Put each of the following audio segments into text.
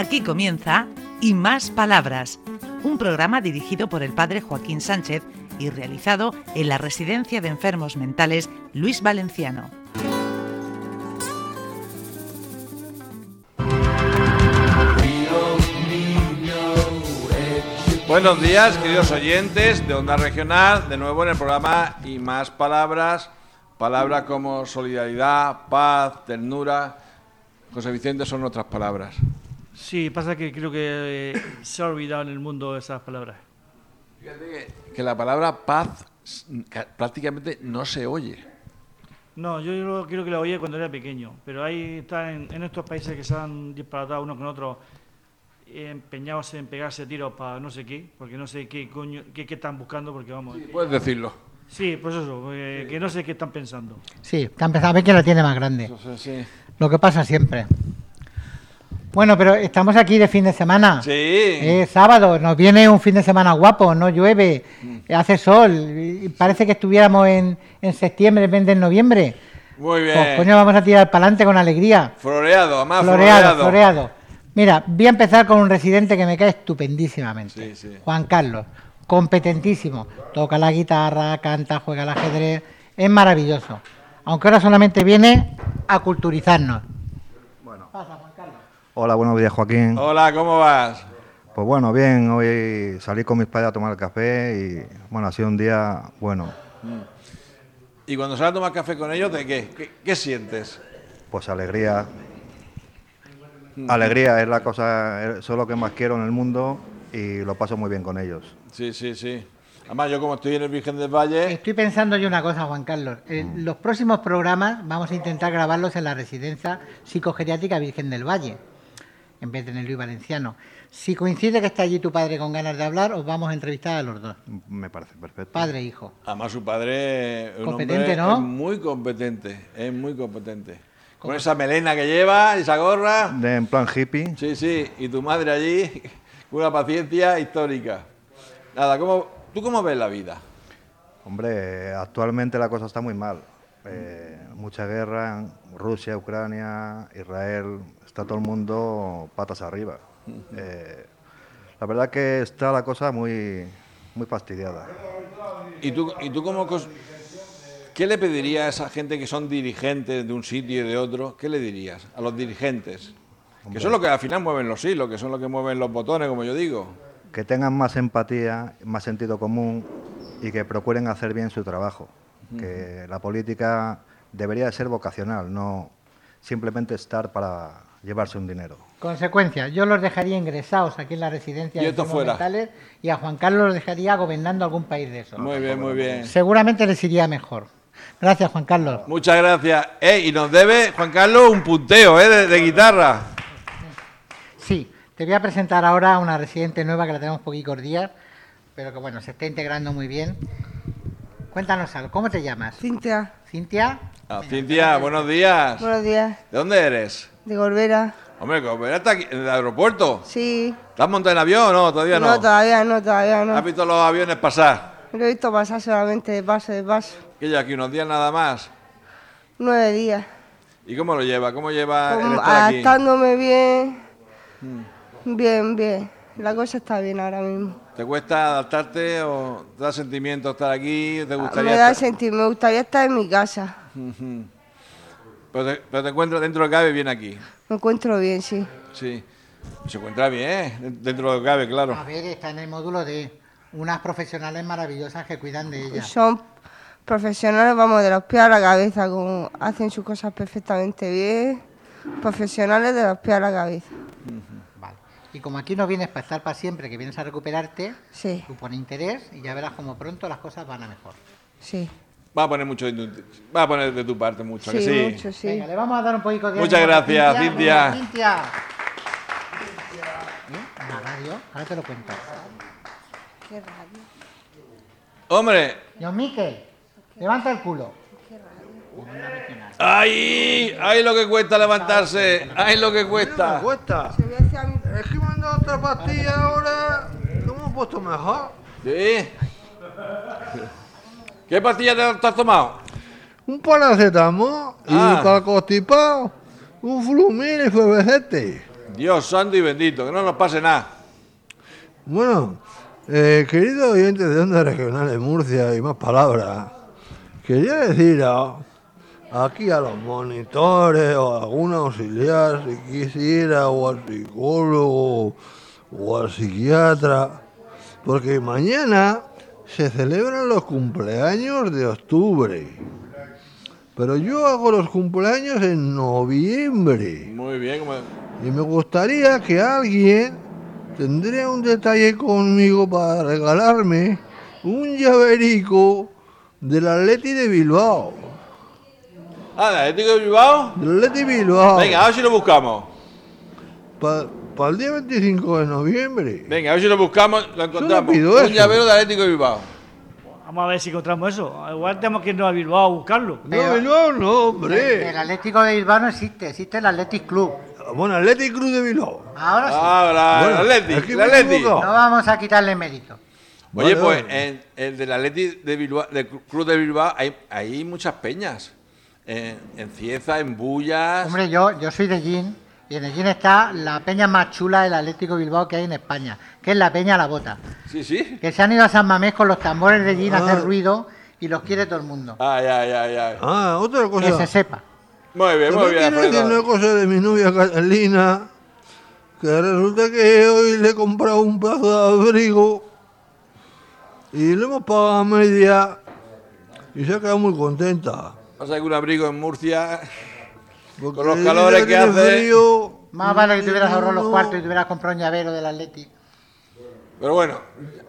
Aquí comienza Y Más Palabras, un programa dirigido por el padre Joaquín Sánchez y realizado en la Residencia de Enfermos Mentales Luis Valenciano. Buenos días, queridos oyentes de Onda Regional, de nuevo en el programa Y Más Palabras, palabras como solidaridad, paz, ternura. José Vicente son otras palabras. Sí, pasa que creo que eh, se ha olvidado en el mundo esas palabras. Fíjate que, que la palabra paz prácticamente no se oye. No, yo lo- creo que la oía cuando era pequeño, pero ahí están en, en estos países que se han disparatado unos con otros, empeñados en pegarse tiros para no sé qué, porque no sé qué coño, qué, qué están buscando, porque vamos. Puedes decirlo. Sí, pues eso, eh, que no sé qué están pensando. Sí, está empezando a ver quién la tiene más grande. Sí, sí. Lo que pasa siempre. Bueno, pero estamos aquí de fin de semana. Sí. Es sábado, nos viene un fin de semana guapo, no llueve, hace sol, y parece que estuviéramos en, en septiembre en vez de en noviembre. Muy bien. Pues coño, vamos a tirar para adelante con alegría. Floreado, además floreado, floreado. floreado. Mira, voy a empezar con un residente que me cae estupendísimamente. Sí, sí. Juan Carlos, competentísimo. Toca la guitarra, canta, juega al ajedrez. Es maravilloso. Aunque ahora solamente viene a culturizarnos. Hola, buenos días, Joaquín. Hola, ¿cómo vas? Pues bueno, bien, hoy salí con mis padres a tomar el café y bueno, ha sido un día bueno, Y cuando sales a tomar café con ellos, ¿de qué? ¿Qué, qué sientes? pues alegría. Alegría es la cosa, eso es lo que más quiero en el mundo y lo paso muy bien con ellos. Sí, sí, sí. Además, yo como estoy en el Virgen del Valle, Estoy pensando yo una cosa, Juan Carlos. En los próximos programas vamos a intentar grabarlos en la residencia psicogeriátrica Virgen del Valle, en vez de en el Luis Valenciano. Si coincide que está allí tu padre con ganas de hablar, os vamos a entrevistar a los dos, Me parece perfecto. padre e hijo. además su padre es un Competente, hombre ¿no? es muy competente, es muy competente. Con esa melena que lleva, esa gorra, De, en plan hippie, sí, sí, y tu madre allí, con una paciencia histórica. Nada, ¿cómo, ¿tú cómo ves la vida? hombre, actualmente la cosa está muy mal. Eh, mucha guerra, Rusia, Ucrania, Israel, está todo el mundo patas arriba. Eh, la verdad que está la cosa muy, muy fastidiada. ¿Y tú, y tú cómo, qué le pedirías a esa gente que son dirigentes de un sitio y de otro? ¿Qué le dirías a los dirigentes? Que son los que al final mueven los hilos, que son los que mueven los botones, como yo digo. Que tengan más empatía, más sentido común y que procuren hacer bien su trabajo. Que la política debería de ser vocacional, no simplemente estar para llevarse un dinero. Consecuencia, yo los dejaría ingresados aquí en la residencia Y de y a Juan Carlos los dejaría gobernando algún país de esos. Muy bien, muy bien. Seguramente les iría mejor. Gracias, Juan Carlos. Muchas gracias. Eh, y nos debe, Juan Carlos, un punteo eh, de, de guitarra. Sí, te voy a presentar ahora a una residente nueva que la tenemos poquitos días, pero que bueno, se está integrando muy bien. Cuéntanos algo, ¿cómo te llamas? Cintia, Cintia. Ah, Cintia, buenos días. buenos días. ¿De dónde eres? De Gorbera. Hombre, como está aquí en el aeropuerto. Sí. ¿Te has montado en avión o no? Todavía no. todavía no, todavía no. ¿Has visto los aviones pasar? Lo he visto pasar solamente de paso, de paso. Que ya aquí unos días nada más. Nueve días. ¿Y cómo lo lleva? ¿Cómo lleva el Como estar aquí? adaptándome bien. Bien, bien. La cosa está bien ahora mismo. ¿Te cuesta adaptarte o te da sentimiento estar aquí? ¿Te gustaría Ah, Me da estar- sentir, me gustaría estar en mi casa. Pero, te, pero te encuentras dentro de cabe bien aquí. Me encuentro bien, sí. Sí. Se encuentra bien, dentro de lo que cabe, claro. A ver, está en el módulo de unas profesionales maravillosas que cuidan de ella. Son profesionales, vamos, de los pies a la cabeza, como hacen sus cosas perfectamente bien. Profesionales de los pies a la cabeza. Y como aquí no vienes para estar para siempre, que vienes a recuperarte, Sí, tú pones interés y ya verás como pronto las cosas van a mejor. sí. Va a poner mucho de tu, va a poner de tu parte mucho, ¿a que Sí, sí. mucho, sí. Venga, le vamos a dar un poquito de Muchas gracias, Cintia. Venga, Cintia. ¿Eh? La radio, ahora te lo cuento. Hombre, Don Miquel, levanta el culo. ¡ay! ¡Ay lo que cuesta levantarse! ¡Ay lo que cuesta! cuesta. Es que me han dado otra pastilla ahora. ¿Cómo puesto mejor? ¿Sí? ¿Qué pastilla te, te has tomado? Un paracetamol y Ah. para constipado, un flumil y febrecete. Dios santo y bendito, que no nos pase nada. Bueno, eh, querido oyente de Onda Regional de Murcia y más palabras, quería decir a- aquí a los monitores o a algún auxiliar si quisiera, o al psicólogo o al psiquiatra, porque mañana se celebran los cumpleaños de octubre. Pero yo hago los cumpleaños en noviembre. Muy bien, como- Y me gustaría que alguien tendría un detalle conmigo para regalarme un llaverico del Atleti de Bilbao. Ah, ¿de Atlético de Bilbao? Del Atleti Bilbao. Venga, a ver si lo buscamos. Para el día 25 de noviembre. Venga, a ver si lo buscamos, lo encontramos. pido Un eso. llavero de Atlético de Bilbao. Vamos a ver si encontramos eso. Igual tenemos que irnos a Bilbao a buscarlo. No, Bilbao no, El hombre. Atlético de Bilbao no existe, existe el Athletic Club. Bueno, Atleti Cruz de Bilbao. Ahora sí. Ahora, Bueno, el Atleti, el me he Atleti. equivocado. No vamos a quitarle mérito. Oye, Vale, pues vale. en el del Atleti de Bilbao, del Club de Bilbao, hay, hay muchas peñas. En, en Cieza, en Bullas. Hombre, yo, yo soy de Gin y en el está la peña más chula del Atlético Bilbao que hay en España, que es la peña La Bota. Sí, sí. Que se han ido a San Mamés con los tambores de Gin a Ah. hacer ruido y los quiere todo el mundo. Ay, ay, ay, ay. Ah, otra Que cosa. se sepa. Muy bien, muy bien, quiero decir una cosa de mi novia Catalina, que resulta que hoy le he comprado un pedazo de abrigo y le hemos pagado a media y se ha quedado muy contenta. ¿Pasa algún abrigo en Murcia? Porque Con los calores que hace. frío, Más vale que te hubieras ahorrado los cuartos y te hubieras comprado un llavero del Atlético. Pero bueno,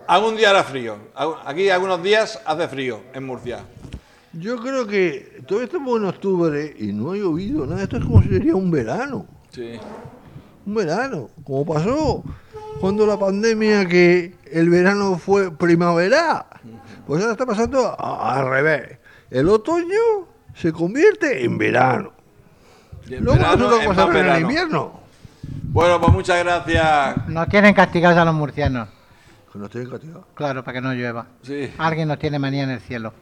algún día hará frío. Aquí algunos días hace frío en Murcia. Yo creo que todavía estamos en octubre y no ha llovido nada. Esto es como si sería un verano. Sí. Un verano. Como pasó cuando la pandemia que el verano fue primavera. Pues ahora está pasando al revés. El otoño se convierte en verano. Luego verano nosotros es pasamos más en invierno. Bueno, pues muchas gracias. Nos tienen castigados a los murcianos. Que nos tienen castigado. Claro, para que no llueva. Sí. Alguien nos tiene manía en el cielo.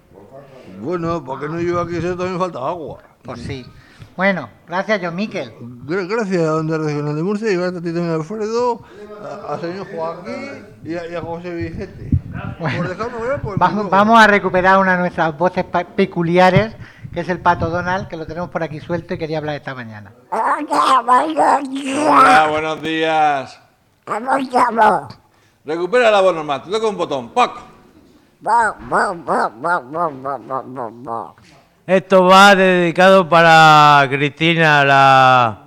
Bueno, porque no lleva aquí eso también falta agua. Pues sí. Bueno, gracias, John Miquel. Gra- Gracias a Onda Regional de Murcia y gracias a ti también, Alfredo, a, a señor Joaquín y a, y a José Vicente. Por Vamos, vamos a recuperar una de nuestras voces peculiares, que es el pato Donald, que lo tenemos por aquí suelto y quería hablar esta mañana. Hola, buenos días. Recupera la voz normal. Te toca un botón. ¡Poc! Esto va dedicado para Cristina, la,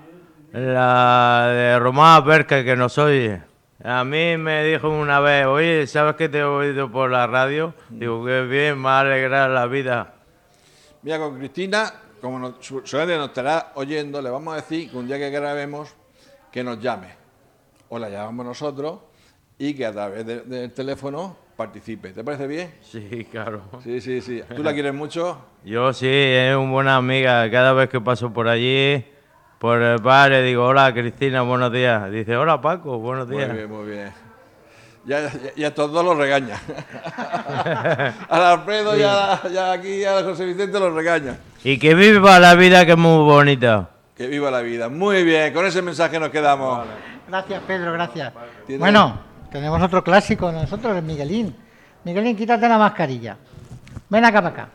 la de Román Berca, que nos oye. A mí me dijo una vez, oye, ¿sabes que te he oído por la radio? Digo, que bien, me ha alegrado la vida. Mira, con Cristina, como nos, nos estará oyendo, le vamos a decir que un día que grabemos, que nos llame. O la llamamos nosotros y que a través de- del teléfono participe. ¿Te parece bien? Sí, claro. Sí, sí, sí. ¿Tú la quieres mucho? Yo sí, es una buena amiga. Cada vez que paso por allí, por el bar, le digo, hola Cristina, buenos días. Dice, hola Paco, buenos Muy días. bien, muy bien. Ya, ya, ya estos dos los regaña. al Alfredo y a, y a aquí a José Vicente los regaña. Y que viva la vida que es muy bonita. Que viva la vida. Muy bien, con ese mensaje nos quedamos. Gracias, Pedro, gracias. ¿Tienes- Bueno, tenemos otro clásico de nosotros, el Miguelín. Miguelín, quítate la mascarilla. Ven acá para acá.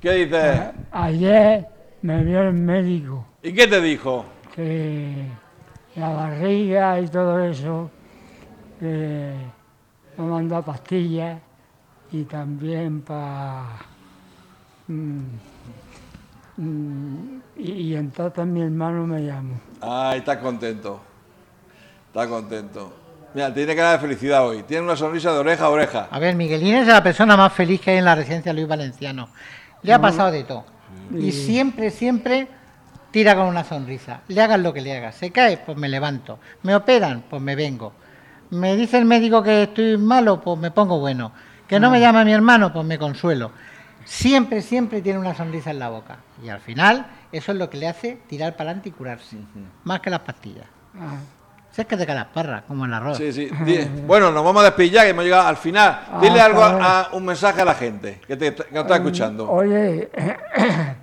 ¿Qué dices? Ayer me vio el médico ¿Y qué te dijo? que la barriga y todo eso, que me mandó pastillas y también para... y, y entonces mi hermano me llamó. Ay, está contento. Está contento. Mira, tiene cara de felicidad hoy. Tiene una sonrisa de oreja a oreja. A ver, Miguelín es la persona más feliz que hay en la residencia Luis Valenciano. Le ha pasado de todo. Y siempre, siempre tira con una sonrisa. Le hagan lo que le hagas. Se cae, pues me levanto. Me operan, pues me vengo. Me dice el médico que estoy malo, pues me pongo bueno. Que no me llama mi hermano, pues me consuelo. Siempre, siempre tiene una sonrisa en la boca. Y al final, eso es lo que le hace tirar para adelante y curarse. Más que las pastillas. Ah, Si es que te cae las parras, como el arroz. Sí, sí. Bueno, nos vamos a despedir ya, que hemos llegado al final. Dile Ah, algo, está bien. a, un mensaje a la gente que, te, que nos está escuchando. Oye,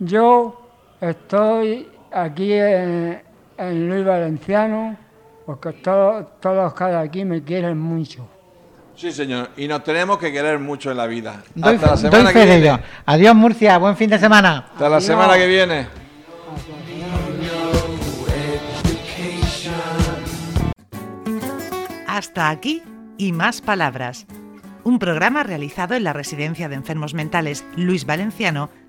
yo estoy aquí en, en Luis Valenciano, porque todos, todos los que hay aquí me quieren mucho. Sí, señor. Y nos tenemos que querer mucho en la vida. Doy, Hasta la semana que viene. Adiós, Murcia. Buen fin de semana. Hasta la semana que viene. Hasta aquí y más palabras. Un programa realizado en la Residencia de Enfermos Mentales Luis Valenciano